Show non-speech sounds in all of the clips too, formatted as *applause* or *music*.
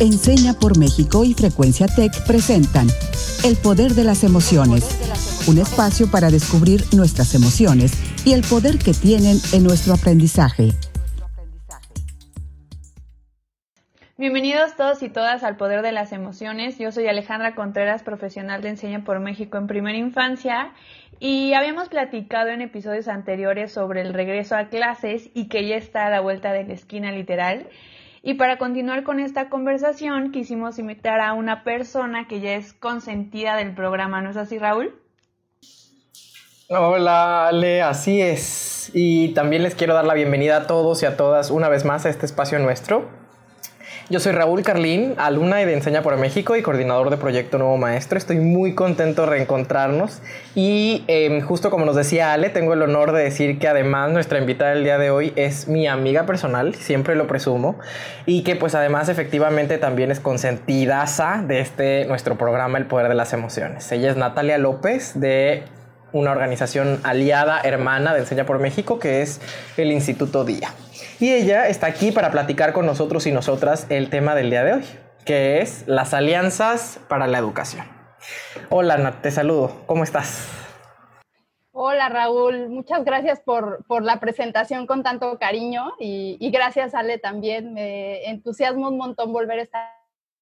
Enseña por México y Frecuencia Tech presentan El Poder de las Emociones, un espacio para descubrir nuestras emociones y el poder que tienen en nuestro aprendizaje. Bienvenidos todos y todas al Poder de las Emociones. Yo soy Alejandra Contreras, profesional de Enseña por México en Primera Infancia, y habíamos platicado en episodios anteriores sobre el regreso a clases y que ya está a la vuelta de la esquina literal. Y para continuar con esta conversación, quisimos invitar a una persona que ya es consentida del programa, ¿no es así, Raúl? Hola, Ale, así es. Y también les quiero dar la bienvenida a todos y a todas una vez más a este espacio nuestro. Yo soy Raúl Carlín, alumna de Enseña por México y coordinador de Proyecto Nuevo Maestro. Estoy muy contento de reencontrarnos y em, justo como nos decía Ale, tengo el honor de decir que además nuestra invitada del día de hoy es mi amiga personal, siempre lo presumo, y que pues además efectivamente también es consentidaza de este nuestro programa El Poder de las Emociones. Ella es Natalia López de una organización aliada, hermana de Enseña por México, que es el Instituto Día. Y ella está aquí para platicar con nosotros y nosotras el tema del día de hoy, que es las alianzas para la educación. Hola, Nat, te saludo. ¿Cómo estás? Hola Raúl, muchas gracias por, la presentación con tanto cariño y, gracias Ale también. Me entusiasma un montón volver a estar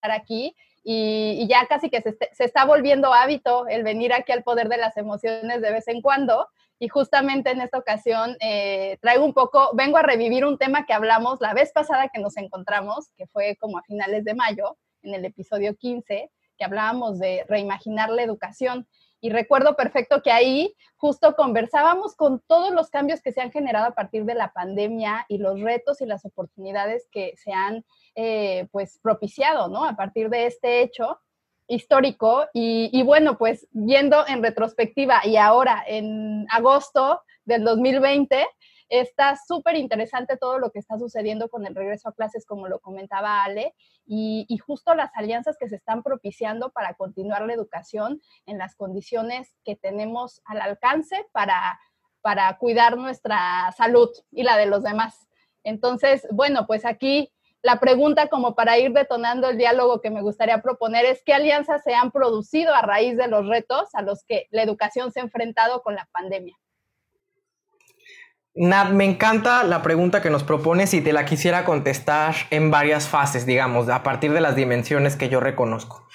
aquí y, ya casi que se, se, está volviendo hábito el venir aquí al poder de las emociones de vez en cuando y justamente en esta ocasión eh, traigo un poco, vengo a revivir un tema que hablamos la vez pasada que nos encontramos, que fue como a finales de mayo, en el episodio 15, que hablábamos de reimaginar la educación. Y recuerdo perfecto que ahí justo conversábamos con todos los cambios que se han generado a partir de la pandemia y los retos y las oportunidades que se han eh, pues propiciado, ¿no? A partir de este hecho histórico y, bueno, pues viendo en retrospectiva y ahora en agosto del 2020, está súper interesante todo lo que está sucediendo con el regreso a clases, como lo comentaba Ale, y, y, justo las alianzas que se están propiciando para continuar la educación en las condiciones que tenemos al alcance para, para cuidar nuestra salud y la de los demás. Entonces, bueno, pues aquí la pregunta como para ir detonando el diálogo que me gustaría proponer es qué alianzas se han producido a raíz de los retos a los que la educación se ha enfrentado con la pandemia. Nat, me encanta la pregunta que nos propones y te la quisiera contestar en varias fases, digamos, a partir de las dimensiones que yo reconozco.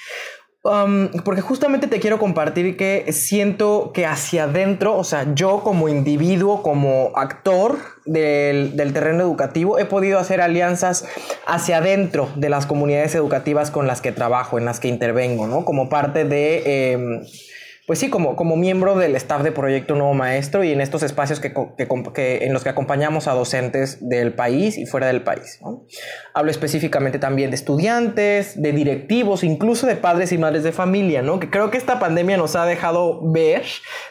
Um, porque justamente te quiero compartir que siento que hacia adentro, o sea, yo como individuo, como actor del, del, terreno educativo, he podido hacer alianzas hacia adentro de las comunidades educativas con las que trabajo, en las que intervengo, ¿no? Como parte de... Em, pues sí, como, como miembro del staff de Proyecto Nuevo Maestro y en estos espacios que, en los que acompañamos a docentes del país y fuera del país. Hablo específicamente también de estudiantes, de directivos, incluso de padres y madres de familia, ¿no? que creo que esta pandemia nos ha dejado ver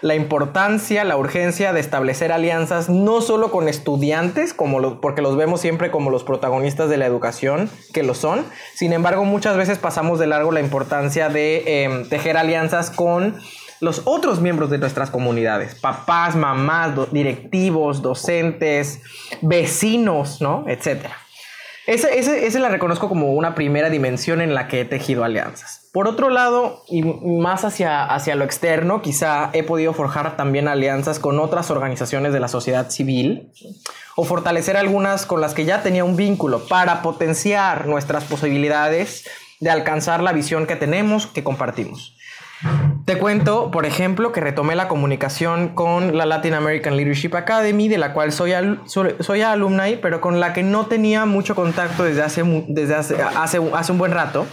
la importancia, la urgencia de establecer alianzas no solo con estudiantes, como porque los vemos siempre como los protagonistas de la educación, que lo son, sin embargo muchas veces pasamos de largo la importancia de em, tejer alianzas con los otros miembros de nuestras comunidades, papás, mamás, directivos, docentes, vecinos, ¿no? Etcétera. Esa, la reconozco como una primera dimensión en la que he tejido alianzas. Por otro lado, y más hacia, hacia lo externo, quizá he podido forjar también alianzas con otras organizaciones de la sociedad civil o fortalecer algunas con las que ya tenía un vínculo para potenciar nuestras posibilidades de alcanzar la visión que tenemos, que compartimos. Te cuento, por ejemplo, que retomé la comunicación con la Latin American Leadership Academy, de la cual soy, soy alumna pero con la que no tenía mucho contacto desde hace, desde hace, hace un buen rato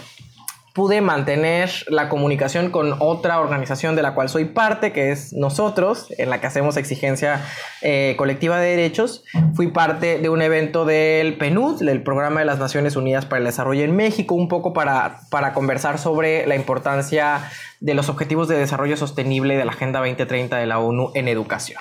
pude mantener la comunicación con otra organización de la cual soy parte, que es nosotros, en la que hacemos exigencia eh, colectiva de derechos. Fui parte de un evento del PNUD, del Programa de las Naciones Unidas para el Desarrollo en México, un poco para, para conversar sobre la importancia de los Objetivos de Desarrollo Sostenible de la Agenda 2030 de la ONU en educación.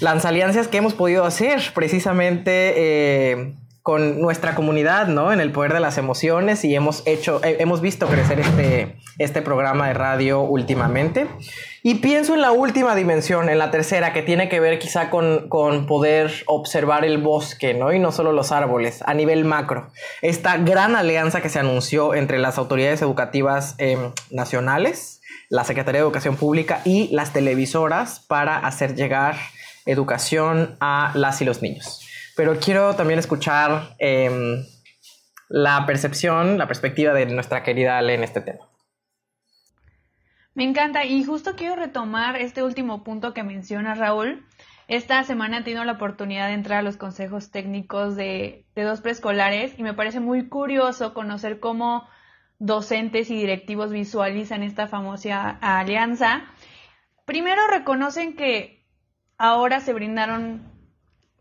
Las alianzas que hemos podido hacer precisamente... Eh, con nuestra comunidad, ¿no? En el poder de las emociones y hemos hecho, eh, hemos visto crecer este, este programa de radio últimamente. Y pienso en la última dimensión, en la tercera, que tiene que ver quizá con, con poder observar el bosque, ¿no? Y no solo los árboles, a nivel macro. Esta gran alianza que se anunció entre las autoridades educativas em, nacionales, la Secretaría de Educación Pública y las televisoras para hacer llegar educación a las y los niños pero quiero también escuchar em, la percepción, la perspectiva de nuestra querida Ale en este tema. Me encanta y justo quiero retomar este último punto que menciona Raúl. Esta semana he tenido la oportunidad de entrar a los consejos técnicos de, de dos preescolares y me parece muy curioso conocer cómo docentes y directivos visualizan esta famosa alianza. Primero reconocen que ahora se brindaron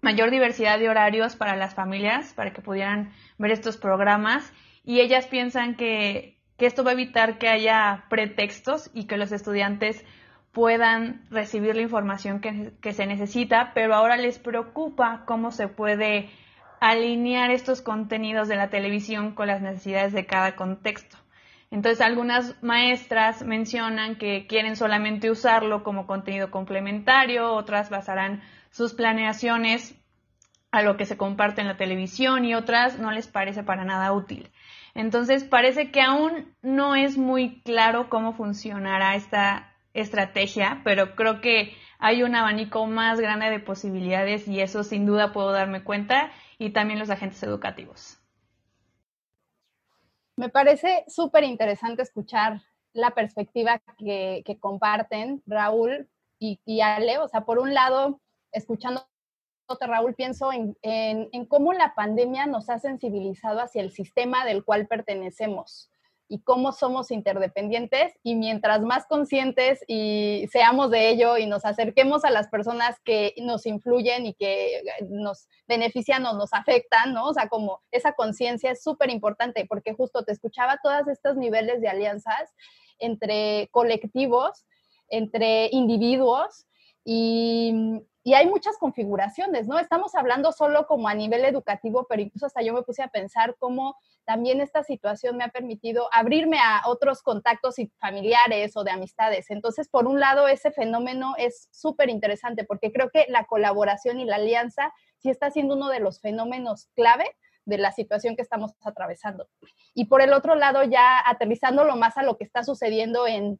mayor diversidad de horarios para las familias, para que pudieran ver estos programas y ellas piensan que, esto va a evitar que haya pretextos y que los estudiantes puedan recibir la información que, que, se necesita, pero ahora les preocupa cómo se puede alinear estos contenidos de la televisión con las necesidades de cada contexto. Entonces, algunas maestras mencionan que quieren solamente usarlo como contenido complementario, otras basarán sus planeaciones a lo que se comparte en la televisión y otras no les parece para nada útil. Entonces parece que aún no es muy claro cómo funcionará esta estrategia, pero creo que hay un abanico más grande de posibilidades y eso sin duda puedo darme cuenta y también los agentes educativos. Me parece súper interesante escuchar la perspectiva que, comparten Raúl y, y Ale. O sea, por un lado, escuchando Raúl, pienso en, cómo la pandemia nos ha sensibilizado hacia el sistema del cual pertenecemos y cómo somos interdependientes y mientras más conscientes y seamos de ello y nos acerquemos a las personas que nos influyen y que nos benefician o nos afectan, ¿no? O sea, como esa conciencia es súper importante porque justo te escuchaba todos estos niveles de alianzas entre colectivos, entre individuos y, y hay muchas configuraciones, ¿no? Estamos hablando solo como a nivel educativo, pero incluso hasta yo me puse a pensar cómo también esta situación me ha permitido abrirme a otros contactos familiares o de amistades. Entonces, por un lado, ese fenómeno es súper interesante porque creo que la colaboración y la alianza sí está siendo uno de los fenómenos clave de la situación que estamos atravesando. Y por el otro lado, ya aterrizándolo más a lo que está sucediendo en,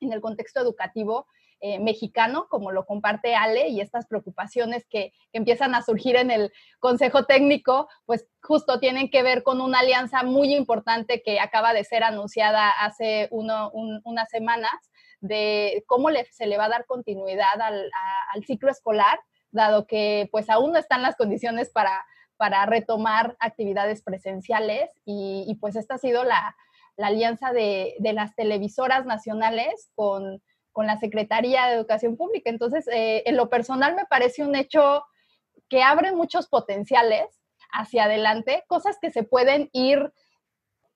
en el contexto educativo, eh, mexicano, como lo comparte Ale, y estas preocupaciones que, empiezan a surgir en el Consejo Técnico, pues justo tienen que ver con una alianza muy importante que acaba de ser anunciada hace unas semanas de cómo se le va a dar continuidad al, ciclo escolar, dado que pues aún no están las condiciones para, para retomar actividades presenciales y, pues esta ha sido la, alianza de, de, las televisoras nacionales con con la Secretaría de Educación Pública. Entonces, eh, en lo personal me parece un hecho que abre muchos potenciales hacia adelante, cosas que se pueden ir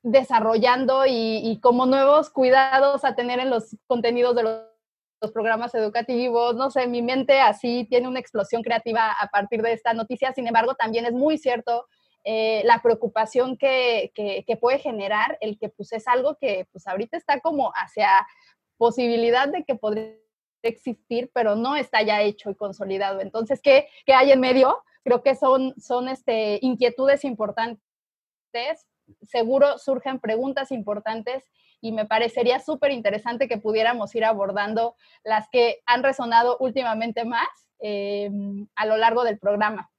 desarrollando y, como nuevos cuidados a tener en los contenidos de los, programas educativos. No sé, mi mente así tiene una explosión creativa a partir de esta noticia. Sin embargo, también es muy cierto eh, la preocupación que, que, puede generar el que pues es algo que pues ahorita está como hacia posibilidad de que podría existir, pero no está ya hecho y consolidado. Entonces, ¿qué, qué hay en medio? Creo que son, son este, inquietudes importantes. Seguro surgen preguntas importantes y me parecería súper interesante que pudiéramos ir abordando las que han resonado últimamente más eh, a lo largo del programa.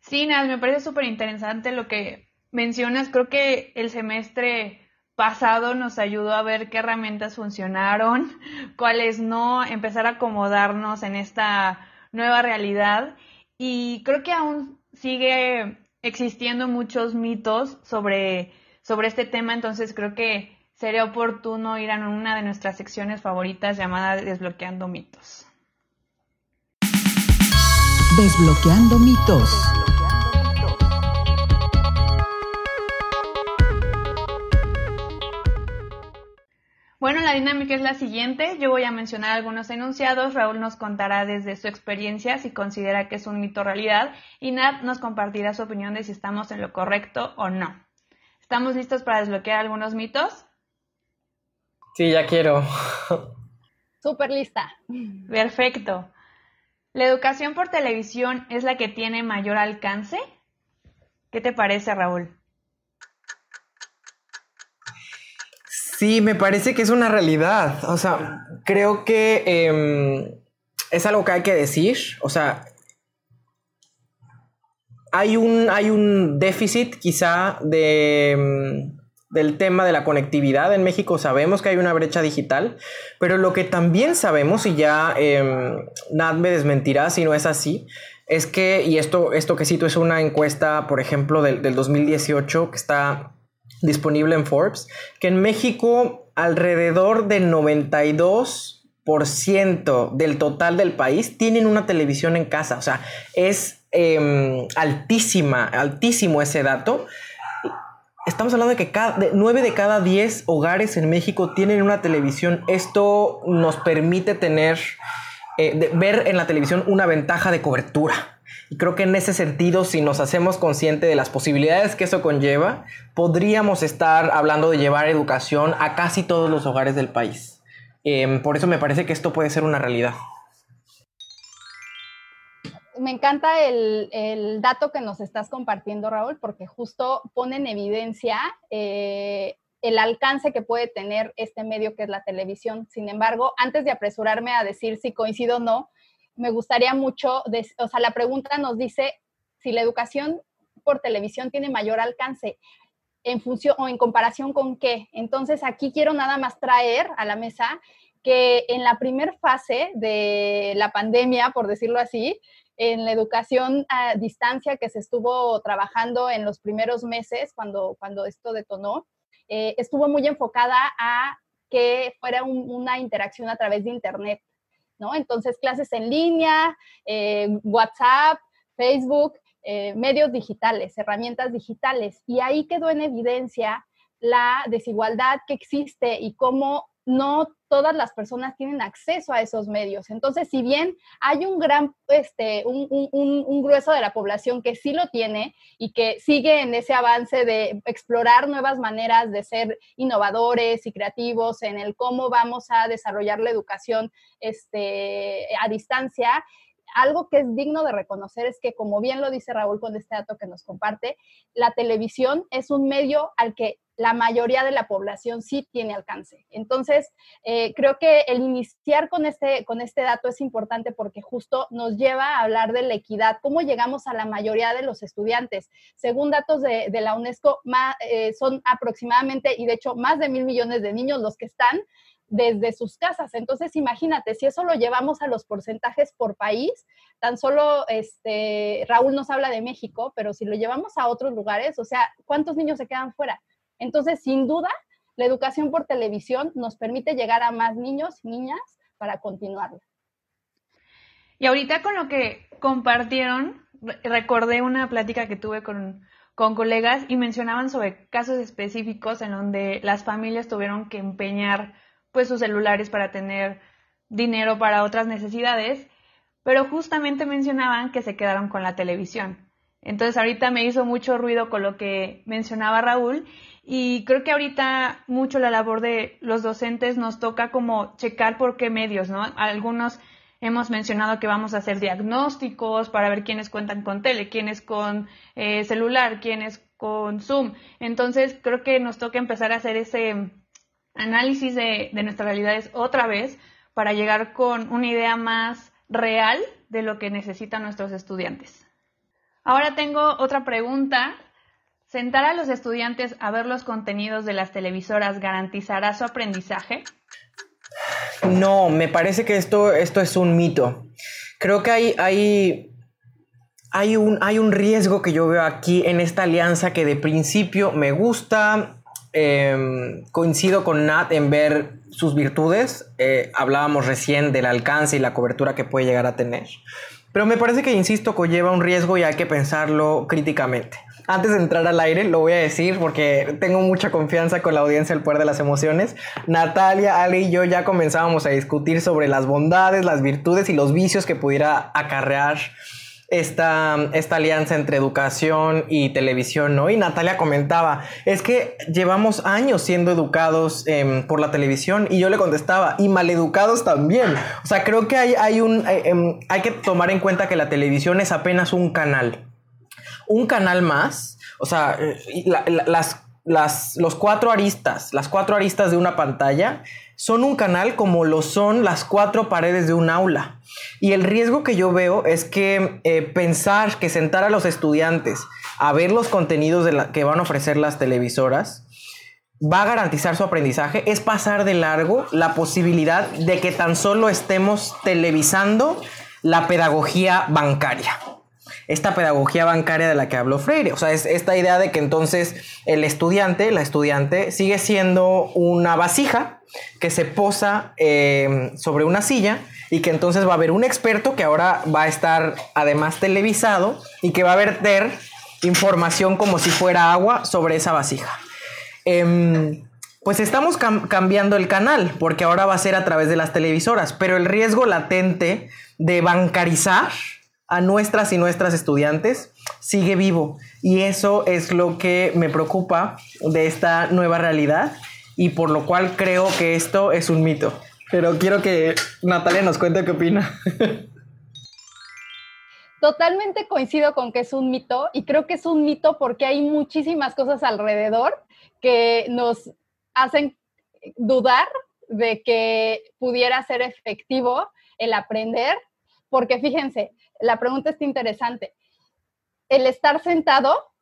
Sí, Nas, me parece súper interesante lo que mencionas. Creo que el semestre pasado nos ayudó a ver qué herramientas funcionaron, *laughs* cuáles no, empezar a acomodarnos en esta nueva realidad. Y creo que aún sigue existiendo muchos mitos sobre, sobre este tema, entonces creo que sería oportuno ir a una de nuestras secciones favoritas llamada Desbloqueando mitos. Desbloqueando mitos. Bueno, la dinámica es la siguiente. Yo voy a mencionar algunos enunciados. Raúl nos contará desde su experiencia si considera que es un mito o realidad. Y Nat nos compartirá su opinión de si estamos en lo correcto o no. ¿Estamos listos para desbloquear algunos mitos? Sí, ya quiero. Súper lista. Perfecto. ¿La educación por televisión es la que tiene mayor alcance? ¿Qué te parece, Raúl? Sí, me parece que es una realidad. O sea, creo que em, es algo que hay que decir. O sea, hay un, hay un déficit quizá de, em, del tema de la conectividad. En México sabemos que hay una brecha digital, pero lo que también sabemos, y ya eh, Nat me desmentirá si no es así, es que, y esto, esto que cito es una encuesta, por ejemplo, del, del 2018 que está disponible en Forbes, que en México alrededor del 92% del total del país tienen una televisión en casa. O sea, es em, altísima, altísimo ese dato. Estamos hablando de que cada, de 9 de cada 10 hogares en México tienen una televisión. Esto nos permite tener, eh, ver en la televisión una ventaja de cobertura. Y creo que en ese sentido, si nos hacemos consciente de las posibilidades que eso conlleva, podríamos estar hablando de llevar educación a casi todos los hogares del país. Em, por eso me parece que esto puede ser una realidad. Me encanta el, dato que nos estás compartiendo, Raúl, porque justo pone en evidencia eh, el alcance que puede tener este medio que es la televisión. Sin embargo, antes de apresurarme a decir si coincido o no, me gustaría mucho, o sea, la pregunta nos dice si la educación por televisión tiene mayor alcance en función o en comparación con qué. Entonces, aquí quiero nada más traer a la mesa que en la primera fase de la pandemia, por decirlo así, en la educación a distancia que se estuvo trabajando en los primeros meses cuando, cuando esto detonó, eh, estuvo muy enfocada a que fuera una interacción a través de Internet. ¿no? Entonces, clases en línea, eh, WhatsApp, Facebook, eh, medios digitales, herramientas digitales. Y ahí quedó en evidencia la desigualdad que existe y cómo no todas las personas tienen acceso a esos medios. Entonces, si bien hay un gran, este, un, grueso de la población que sí lo tiene y que sigue en ese avance de explorar nuevas maneras de ser innovadores y creativos en el cómo vamos a desarrollar la educación este, a distancia, algo que es digno de reconocer es que, como bien lo dice Raúl con este dato que nos comparte, la televisión es un medio al que la mayoría de la población sí tiene alcance. Entonces, eh, creo que el iniciar con este, con este dato es importante porque justo nos lleva a hablar de la equidad, cómo llegamos a la mayoría de los estudiantes. Según datos de, la UNESCO, eh, son aproximadamente, y de hecho más de mil millones de niños los que están desde sus casas. Entonces, imagínate, si eso lo llevamos a los porcentajes por país, tan solo este, Raúl nos habla de México, pero si lo llevamos a otros lugares, o sea, ¿cuántos niños se quedan fuera? Entonces, sin duda, la educación por televisión nos permite llegar a más niños y niñas para continuarla. Y ahorita con lo que compartieron, recordé una plática que tuve con, con colegas y mencionaban sobre casos específicos en donde las familias tuvieron que empeñar pues sus celulares para tener dinero para otras necesidades, pero justamente mencionaban que se quedaron con la televisión. Entonces ahorita me hizo mucho ruido con lo que mencionaba Raúl y creo que ahorita mucho la labor de los docentes nos toca como checar por qué medios, ¿no? Algunos hemos mencionado que vamos a hacer diagnósticos para ver quiénes cuentan con tele, quiénes con eh, celular, quiénes con Zoom. Entonces creo que nos toca empezar a hacer ese análisis de, de nuestras realidades otra vez para llegar con una idea más real de lo que necesitan nuestros estudiantes. Ahora tengo otra pregunta ¿Sentar a los estudiantes a ver los contenidos de las televisoras garantizará su aprendizaje? No, me parece que esto, esto es un mito. Creo que hay, hay, hay, un, hay un riesgo que yo veo aquí en esta alianza que de principio me gusta. Em, coincido con Nat en ver sus virtudes. Eh, hablábamos recién del alcance y la cobertura que puede llegar a tener. Pero me parece que, insisto, conlleva un riesgo y hay que pensarlo críticamente. antes de entrar al aire, lo voy a decir porque tengo mucha confianza con la audiencia del poder de las emociones. Natalia, Ale y yo ya comenzábamos a discutir sobre las bondades, las virtudes y los vicios que pudiera acarrear esta, esta alianza entre educación y televisión, ¿no? Y Natalia comentaba, es que llevamos años siendo educados em, por la televisión y yo le contestaba, y maleducados también. O sea, creo que hay, hay, un, eh, em, hay que tomar en cuenta que la televisión es apenas un canal. Un canal más, o sea, eh, las, las, los cuatro aristas, las cuatro aristas de una pantalla son un canal como lo son las cuatro paredes de un aula. Y el riesgo que yo veo es que eh, pensar que sentar a los estudiantes a ver los contenidos que van a ofrecer las televisoras va a garantizar su aprendizaje es pasar de largo la posibilidad de que tan solo estemos televisando la pedagogía bancaria esta pedagogía bancaria de la que habló Freire. O sea, es esta idea de que entonces el estudiante, la estudiante, sigue siendo una vasija que se posa eh, sobre una silla y que entonces va a haber un experto que ahora va a estar además televisado y que va a verter información como si fuera agua sobre esa vasija. Em, pues estamos cambiando el canal porque ahora va a ser a través de las televisoras, pero el riesgo latente de bancarizar a nuestras y nuestras estudiantes sigue vivo. Y eso es lo que me preocupa de esta nueva realidad y por lo cual creo que esto es un mito. Pero quiero que Natalia nos cuente qué opina. *laughs* Totalmente coincido con que es un mito y creo que es un mito porque hay muchísimas cosas alrededor que nos hacen dudar de que pudiera ser efectivo el aprender, porque fíjense, la pregunta está interesante. El estar sentado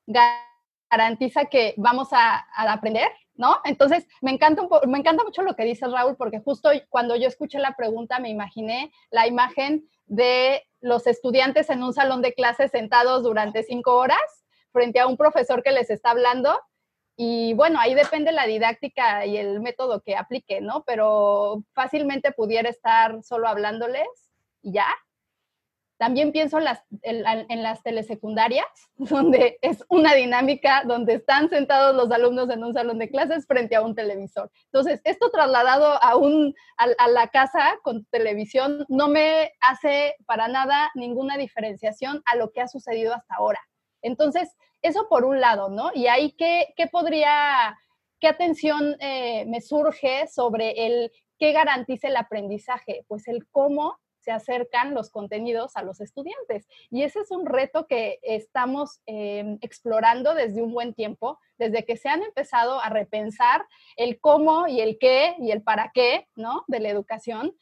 garantiza que vamos a, aprender, ¿no? Entonces, me encanta, me encanta mucho lo que dice Raúl, porque justo cuando yo escuché la pregunta me imaginé la imagen de los estudiantes en un salón de clases sentados durante cinco horas frente a un profesor que les está hablando. Y bueno, ahí depende la didáctica y el método que aplique, ¿no? Pero fácilmente pudiera estar solo hablándoles y ya, también pienso en las, en, las telesecundarias, *laughs* donde es una dinámica donde están sentados los alumnos en un salón de clases frente a un televisor. Entonces, esto trasladado a, un, a, la casa con televisión no me hace para nada ninguna diferenciación a lo que ha sucedido hasta ahora. Entonces, eso por un lado, ¿no? Y ahí, ¿qué, qué podría, qué atención eh, me surge sobre el qué garantice el aprendizaje? Pues el cómo se acercan los contenidos a los estudiantes. Y ese es un reto que estamos em, explorando desde un buen tiempo, desde que se han empezado a repensar el cómo y el qué y el para qué, ¿no? De la educación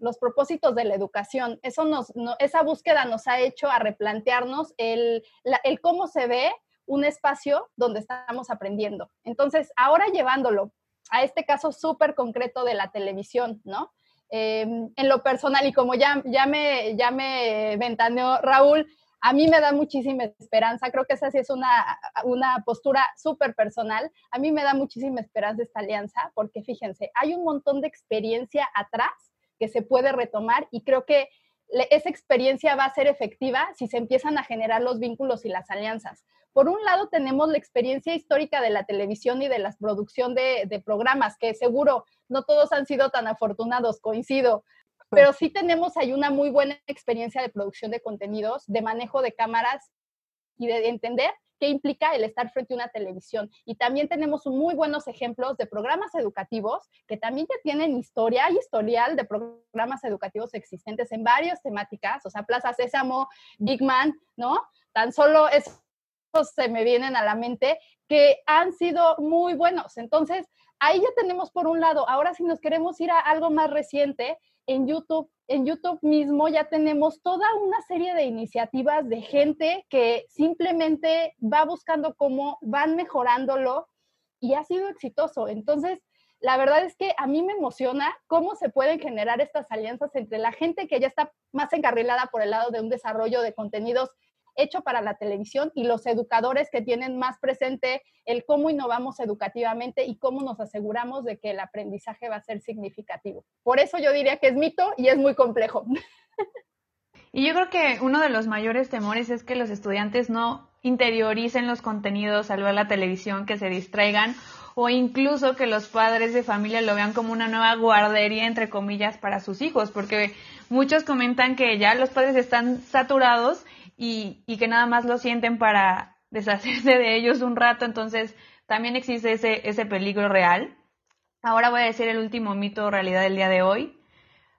los propósitos de la educación. Eso nos, esa búsqueda nos ha hecho a replantearnos el, el cómo se ve un espacio donde estamos aprendiendo. Entonces, ahora llevándolo a este caso súper concreto de la televisión, ¿no? Em, en lo personal, y como ya, me, ya me ventaneó Raúl, a mí me da muchísima esperanza, creo que esa sí es una, una postura súper personal, a mí me da muchísima esperanza esta alianza, porque fíjense, hay un montón de experiencia atrás que se puede retomar y creo que esa experiencia va a ser efectiva si se empiezan a generar los vínculos y las alianzas. Por un lado, tenemos la experiencia histórica de la televisión y de la producción de, de programas, que seguro no todos han sido tan afortunados, coincido, pero sí tenemos ahí una muy buena experiencia de producción de contenidos, de manejo de cámaras y de entender qué implica el estar frente a una televisión. Y también tenemos muy buenos ejemplos de programas educativos que también ya tienen historia y historial de programas educativos existentes en varias temáticas, o sea, Plaza Sésamo, Big Man, ¿no? Tan solo esos se me vienen a la mente que han sido muy buenos. Entonces, ahí ya tenemos por un lado, ahora si nos queremos ir a algo más reciente, en YouTube, en YouTube mismo ya tenemos toda una serie de iniciativas de gente que simplemente va buscando cómo van mejorándolo y ha sido exitoso. Entonces, la verdad es que a mí me emociona cómo se pueden generar estas alianzas entre la gente que ya está más encarrilada por el lado de un desarrollo de contenidos hecho para la televisión y los educadores que tienen más presente el cómo innovamos educativamente y cómo nos aseguramos de que el aprendizaje va a ser significativo. Por eso yo diría que es mito y es muy complejo. *laughs* Y yo creo que uno de los mayores temores es que los estudiantes no interioricen los contenidos al ver la televisión, que se distraigan o incluso que los padres de familia lo vean como una nueva guardería, entre comillas, para sus hijos, porque muchos comentan que ya los padres están saturados y, que nada más lo sienten para *laughs* deshacerse de ellos un rato, entonces también existe ese, ese peligro real. Ahora voy a decir el último mito o realidad del día de hoy.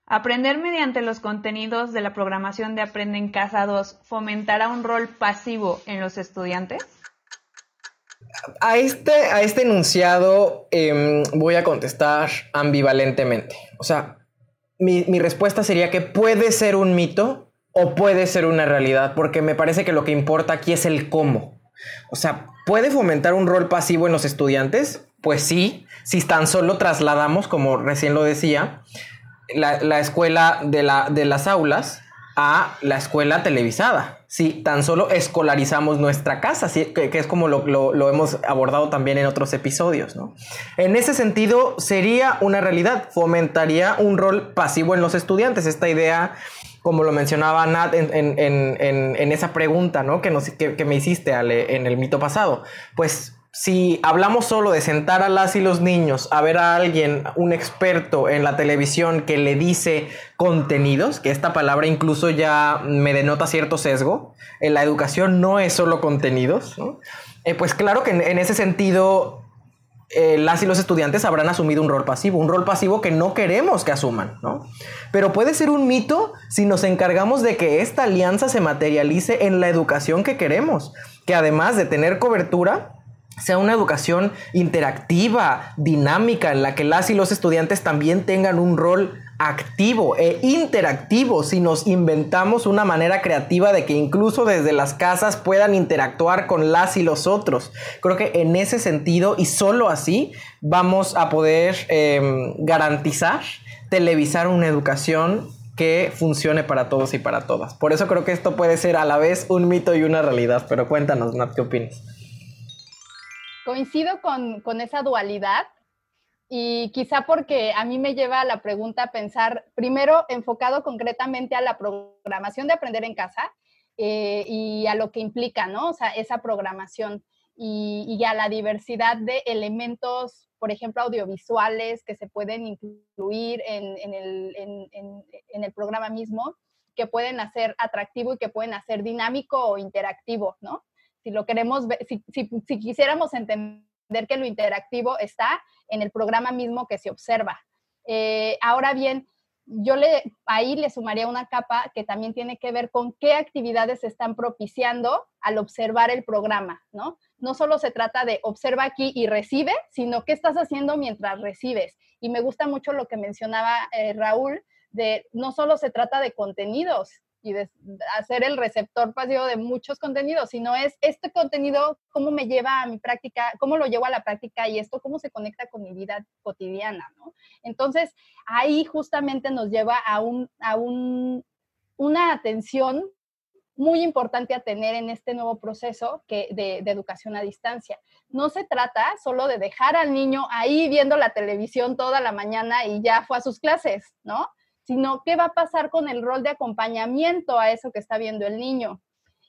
Aprender mediante los contenidos de la programación de Aprende en Casa 2 fomentará un rol pasivo en los estudiantes. A este, a este enunciado em, voy a contestar ambivalentemente. O sea, mi, mi respuesta sería que puede ser un mito o puede ser una realidad, porque me parece que lo que importa aquí es el cómo. O sea, ¿puede fomentar un rol pasivo en los estudiantes? Pues sí, si tan solo trasladamos, como recién lo decía, la, escuela de, la, de las aulas a la escuela televisada. Si tan solo escolarizamos nuestra casa, que, es como lo, hemos abordado también en otros episodios. ¿no? En ese sentido, sería una realidad, fomentaría un rol pasivo en los estudiantes. Esta idea, como lo mencionaba Nat en, esa pregunta ¿no? que, nos, que, me hiciste en el mito pasado, pues si hablamos solo de sentar a las y los niños a ver a alguien, un experto en la televisión que le dice contenidos, que esta palabra incluso ya me denota cierto sesgo, en la educación no es solo contenidos, eh, pues claro que en, ese sentido eh, las y los estudiantes habrán asumido un rol pasivo, un rol pasivo que no queremos que asuman, ¿no? Pero puede ser un mito si nos encargamos de que esta alianza se materialice en la educación que queremos, que además de tener cobertura, sea una educación interactiva, dinámica, en la que las y los estudiantes también tengan un rol activo e interactivo si nos inventamos una manera creativa de que incluso desde las casas puedan interactuar con las y los otros. Creo que en ese sentido y solo así vamos a poder em, garantizar televisar una educación que funcione para todos y para todas. Por eso creo que esto puede ser a la vez un mito y una realidad, pero cuéntanos, Nat, ¿qué opinas? coincido con, esa dualidad y quizá porque a mí me lleva a la pregunta a pensar, primero, enfocado concretamente a la programación de aprender en casa eh, y a lo que implica, ¿no? O sea, esa programación y, a la diversidad de elementos, por ejemplo, audiovisuales que se pueden incluir en, el, en el programa mismo, que pueden hacer atractivo y que pueden hacer dinámico o interactivo, ¿no? si lo queremos ver, si, quisiéramos entender que lo interactivo está en el programa mismo que se observa. Eh, ahora bien, yo le, ahí le sumaría una capa que también tiene que ver con qué actividades se están propiciando al observar el programa, ¿no? No solo se trata de observa aquí y recibe, sino qué estás haciendo mientras recibes. Y me gusta mucho lo que mencionaba eh, Raúl, de no solo se trata de contenidos, y hacer el receptor pasivo de muchos contenidos, sino es este contenido, cómo me lleva a mi práctica, cómo lo llevo a la práctica y esto cómo se conecta con mi vida cotidiana, ¿no? Entonces, ahí justamente nos lleva a, un, a un, una atención muy importante a tener en este nuevo proceso que de, de, educación a distancia. No se trata solo de dejar al niño ahí viendo la televisión toda la mañana y ya fue a sus clases, ¿no? Sino qué va a pasar con el rol de acompañamiento a eso que está viendo el niño.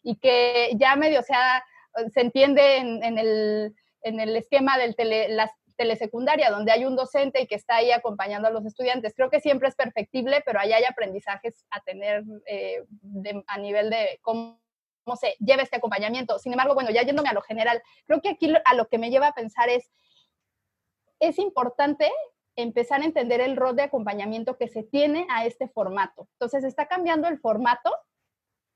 Y que ya medio se entiende en, el, esquema de la telesecundaria, donde hay un docente y que está ahí acompañando a los estudiantes. Creo que siempre es perfectible, pero ahí hay aprendizajes a tener eh, a nivel de cómo se lleva este acompañamiento. Sin embargo, bueno, ya yéndome a lo general, creo que aquí a lo que me lleva a pensar es, es importante empezar a entender el rol de acompañamiento que se tiene a este formato. Entonces, está cambiando el formato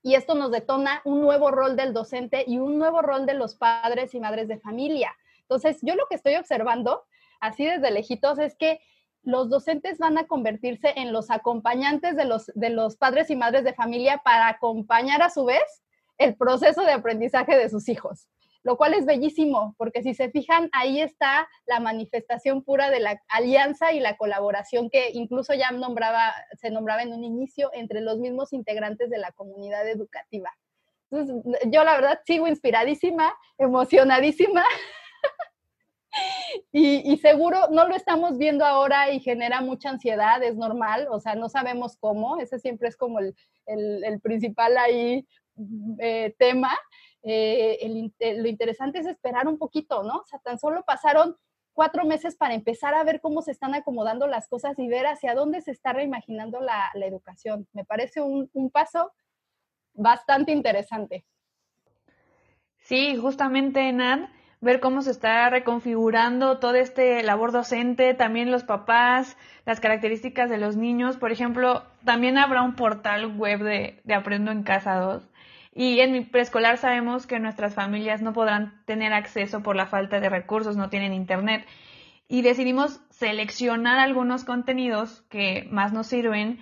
y esto nos detona un nuevo rol del docente y un nuevo rol de los padres y madres de familia. Entonces, yo lo que estoy observando, así desde lejitos, es que los docentes van a convertirse en los acompañantes de los, de los padres y madres de familia para acompañar a su vez el proceso de aprendizaje de sus hijos lo cual es bellísimo, porque si se fijan, ahí está la manifestación pura de la alianza y la colaboración que incluso ya nombraba, se nombraba en un inicio entre los mismos integrantes de la comunidad educativa. Entonces, yo la verdad sigo inspiradísima, emocionadísima. *laughs* y, seguro no lo estamos viendo ahora y genera mucha ansiedad, es normal, o sea, no sabemos cómo, ese siempre es como el, el, principal ahí eh, tema. Eh, lo interesante es esperar un poquito, ¿no? O sea, tan solo pasaron cuatro meses para empezar a ver cómo se están acomodando las cosas y ver hacia dónde se está reimaginando la, educación. Me parece un, un paso bastante interesante. Sí, justamente, Nan, ver cómo se está reconfigurando todo este labor docente, también los papás, las características de los niños. Por ejemplo, también habrá un portal web de, de Aprendo en Casa 2. Y en mi preescolar sabemos que nuestras familias no podrán tener acceso por la falta de recursos, no tienen internet. Y decidimos seleccionar algunos contenidos que más nos sirven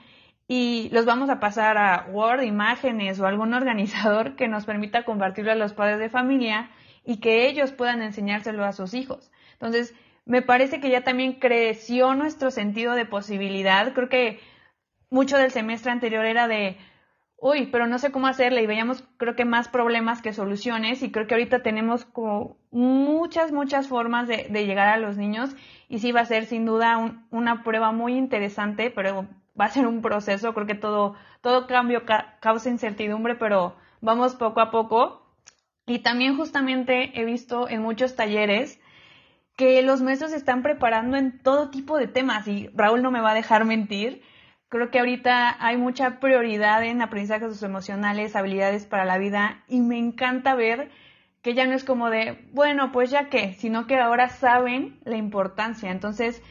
y los vamos a pasar a Word, imágenes o algún *laughs* organizador que nos permita compartirlo a los padres de familia y que ellos puedan enseñárselo a sus hijos. Entonces, me parece que ya también creció nuestro sentido de posibilidad. Creo que mucho del semestre anterior era de, uy, pero no sé cómo hacerle y veíamos creo que más problemas que soluciones y creo que ahorita tenemos como muchas, muchas formas de, llegar a los niños y sí va a ser sin duda una prueba muy interesante, pero va a ser un proceso. Creo que todo, todo cambio causa incertidumbre, pero vamos poco a poco y también justamente he visto en muchos talleres que los maestros están preparando en todo tipo de temas y Raúl no me va a dejar mentir. Creo que ahorita hay mucha prioridad en aprendizajes emocionales, habilidades para la vida y me encanta ver que ya no es como de, bueno, pues ya qué, sino que ahora saben la importancia. Entonces,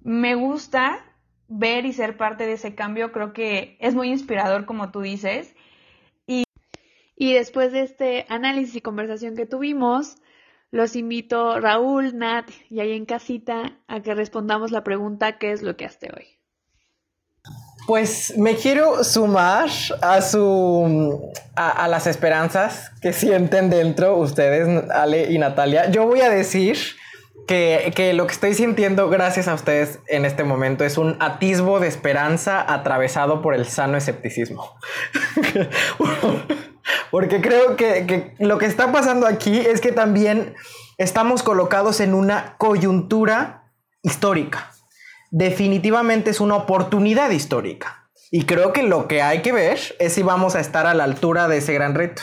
me gusta ver y ser parte de ese cambio, creo que es muy inspirador como tú dices y después de este análisis y conversación que tuvimos, los invito, Raúl, Nat y ahí en casita, a que respondamos la pregunta ¿qué es lo que hace hoy? Pues me quiero sumar a su a, las esperanzas que sienten dentro ustedes, Ale y Natalia. Yo voy a decir que, que, lo que estoy sintiendo gracias a ustedes en este momento es un atisbo de esperanza atravesado por el sano escepticismo. *laughs* Porque creo que, lo que está pasando aquí es que también estamos colocados en una coyuntura histórica. Definitivamente es una oportunidad histórica. Y creo que lo que hay que ver es si vamos a estar a la altura de ese gran reto.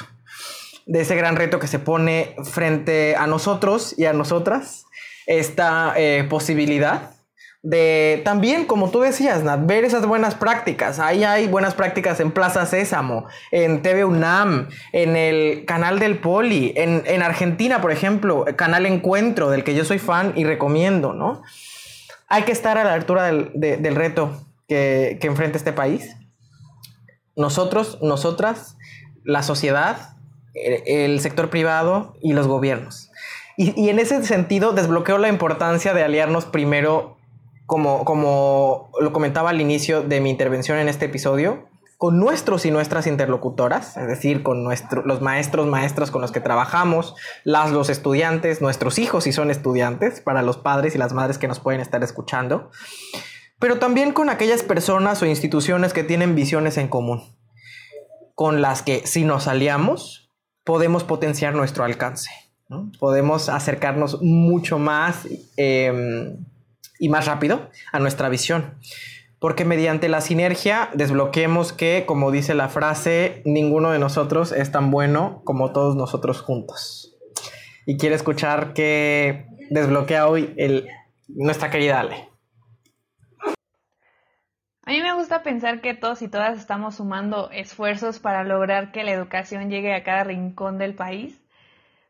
De ese gran reto que se pone frente a nosotros y a nosotras. Esta eh, posibilidad de también, como tú decías, Nat, ver esas buenas prácticas. Ahí hay buenas prácticas en Plaza Sésamo, en TV UNAM, en el canal del Poli, en, Argentina, por ejemplo, Canal Encuentro, del que yo soy fan y recomiendo, ¿no? Hay que estar a la altura del, reto que, enfrenta este país. Nosotros, nosotras, la sociedad, el sector privado y los gobiernos. Y, y, en ese sentido desbloqueo la importancia de aliarnos primero como, lo comentaba al inicio de mi intervención en este episodio, con nuestros y nuestras interlocutoras, es decir, con los maestros, maestras con los que trabajamos, las, los estudiantes, nuestros hijos si son estudiantes, para los padres y las madres que nos pueden estar escuchando, pero también con aquellas personas o instituciones que tienen visiones en común, con las que si nos aliamos, podemos potenciar nuestro alcance, podemos acercarnos mucho más. Eh, y más rápido a nuestra visión. Porque mediante la sinergia desbloqueemos que, como dice la frase, ninguno de nosotros es tan bueno como todos nosotros juntos. Y quiere escuchar que desbloquea hoy el, nuestra querida Ale. A mí me gusta pensar que todos y todas estamos sumando esfuerzos para lograr que la educación llegue a cada rincón del país.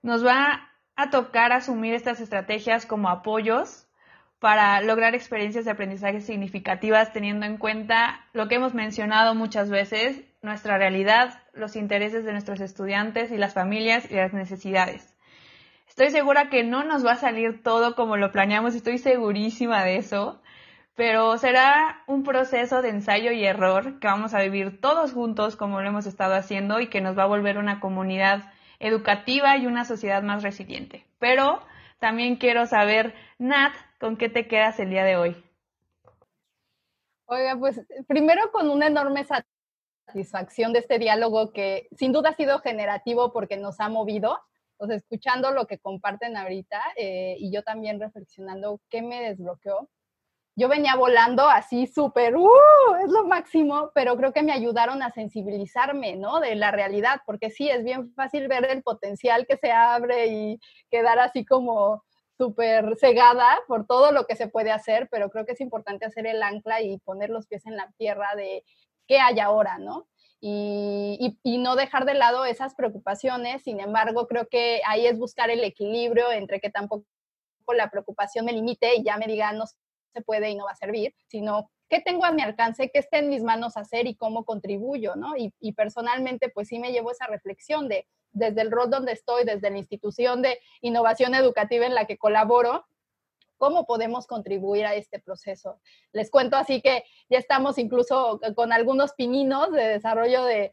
Nos va a tocar asumir estas estrategias como apoyos para lograr experiencias de aprendizaje significativas teniendo en cuenta lo que hemos mencionado muchas veces, nuestra realidad, los intereses de nuestros estudiantes y las familias y las necesidades. Estoy segura que no nos va a salir todo como lo planeamos, estoy segurísima de eso, pero será un proceso de ensayo y error que vamos a vivir todos juntos como lo hemos estado haciendo y que nos va a volver una comunidad educativa y una sociedad más resiliente. Pero también quiero saber, Nat, ¿con qué te quedas el día de hoy? Oiga, pues primero con una enorme satisfacción de este diálogo que sin duda ha sido generativo porque nos ha movido. sea, escuchando lo que comparten ahorita eh, y yo también reflexionando qué me desbloqueó. Yo venía volando así súper, ¡uh! Es lo máximo, pero creo que me ayudaron a sensibilizarme, ¿no? De la realidad, porque sí, es bien fácil ver el potencial que se abre y quedar así como súper cegada por todo lo que se puede hacer, pero creo que es importante hacer el ancla y poner los pies en la tierra de qué hay ahora, ¿no? y, no dejar de lado esas preocupaciones. Sin embargo, creo que ahí es buscar el equilibrio entre que tampoco la preocupación me limite y ya me diga no se puede y no va a servir, sino qué tengo a mi alcance, qué está en mis manos hacer y cómo contribuyo, ¿no? Y, y personalmente, pues sí me llevo esa reflexión de desde el rol donde estoy, desde la institución de innovación educativa en la que colaboro, cómo podemos contribuir a este proceso. Les cuento así que ya estamos incluso con algunos pininos de desarrollo de,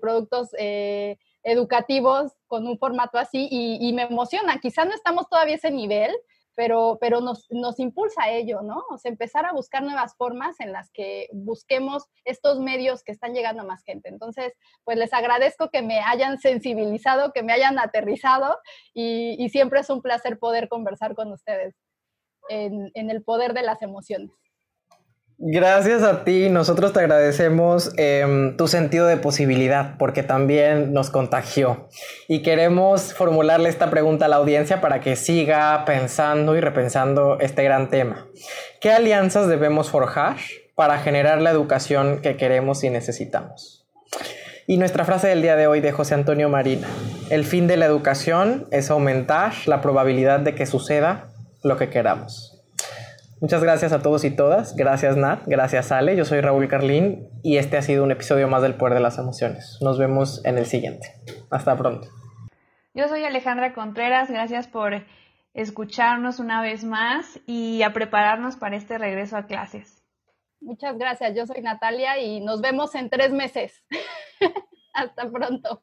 productos eh, educativos con un formato así y, me emociona. Quizá no estamos todavía a ese nivel, pero, pero nos, nos, impulsa a ello, ¿no? O sea, empezar a buscar nuevas formas en las que busquemos estos medios que están llegando a más gente. Entonces, pues les agradezco que me hayan sensibilizado, que me hayan aterrizado y siempre es un placer poder conversar con ustedes en, el poder de las emociones. Gracias a ti, nosotros te agradecemos em, tu sentido de posibilidad porque también nos contagió y queremos formularle esta pregunta a la audiencia para que siga pensando y repensando este gran tema. ¿Qué alianzas debemos forjar para generar la educación que queremos y necesitamos? Y nuestra frase del día de hoy de José Antonio Marina, el fin de la educación es aumentar la probabilidad de que suceda lo que queramos. Muchas gracias a todos y todas. Gracias Nat, gracias Ale. Yo soy Raúl Carlín y este ha sido un episodio más del Poder de las Emociones. Nos vemos en el siguiente. Hasta pronto. Yo soy Alejandra Contreras. Gracias por escucharnos una vez más y a prepararnos para este regreso a clases. Muchas gracias. Yo soy Natalia y nos vemos en tres meses. *laughs* Hasta pronto.